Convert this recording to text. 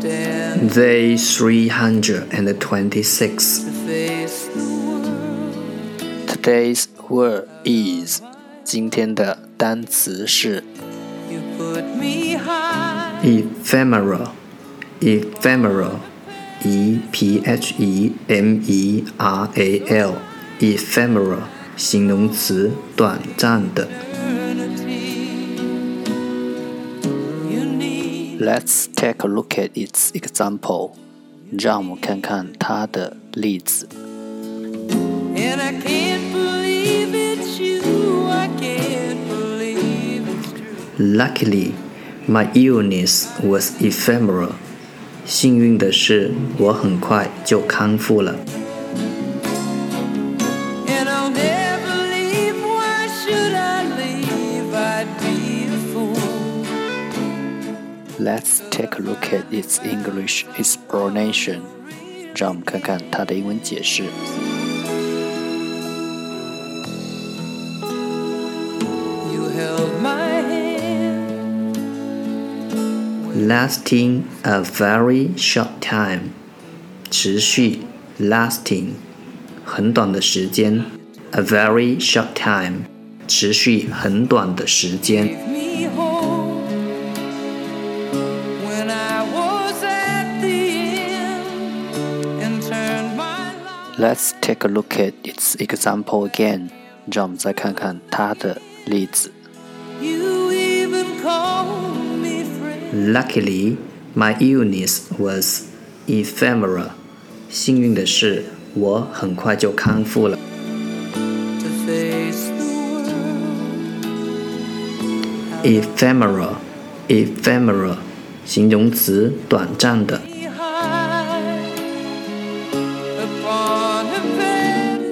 Day three hundred and twenty-six. to face the world. Today's word is 今天的单词是 You put me high. ephemeral ephemeral e p h e m e r a l ephemeral 形容词短暂的。 Let's take a look at its example. 让我们看看它的例子。 and I can't believe it's you. I can't believe it's true. Luckily, my illness was ephemeral. 幸运的是，我很快就康复了。 Let's take a look at its English explanation. 让我们看看它的英文解释。 You held my hand. Lasting a very short time，持续，lasting，很短的时间，a very short time，持续很短的时间。 Let's take a look at its example again. 让我们再看看它的例子。 You even called me friend. Luckily, my illness was ephemeral. 幸运的是，我很快就康复了。 to face the world. Ephemeral, ephemeral，形容词，短暂的。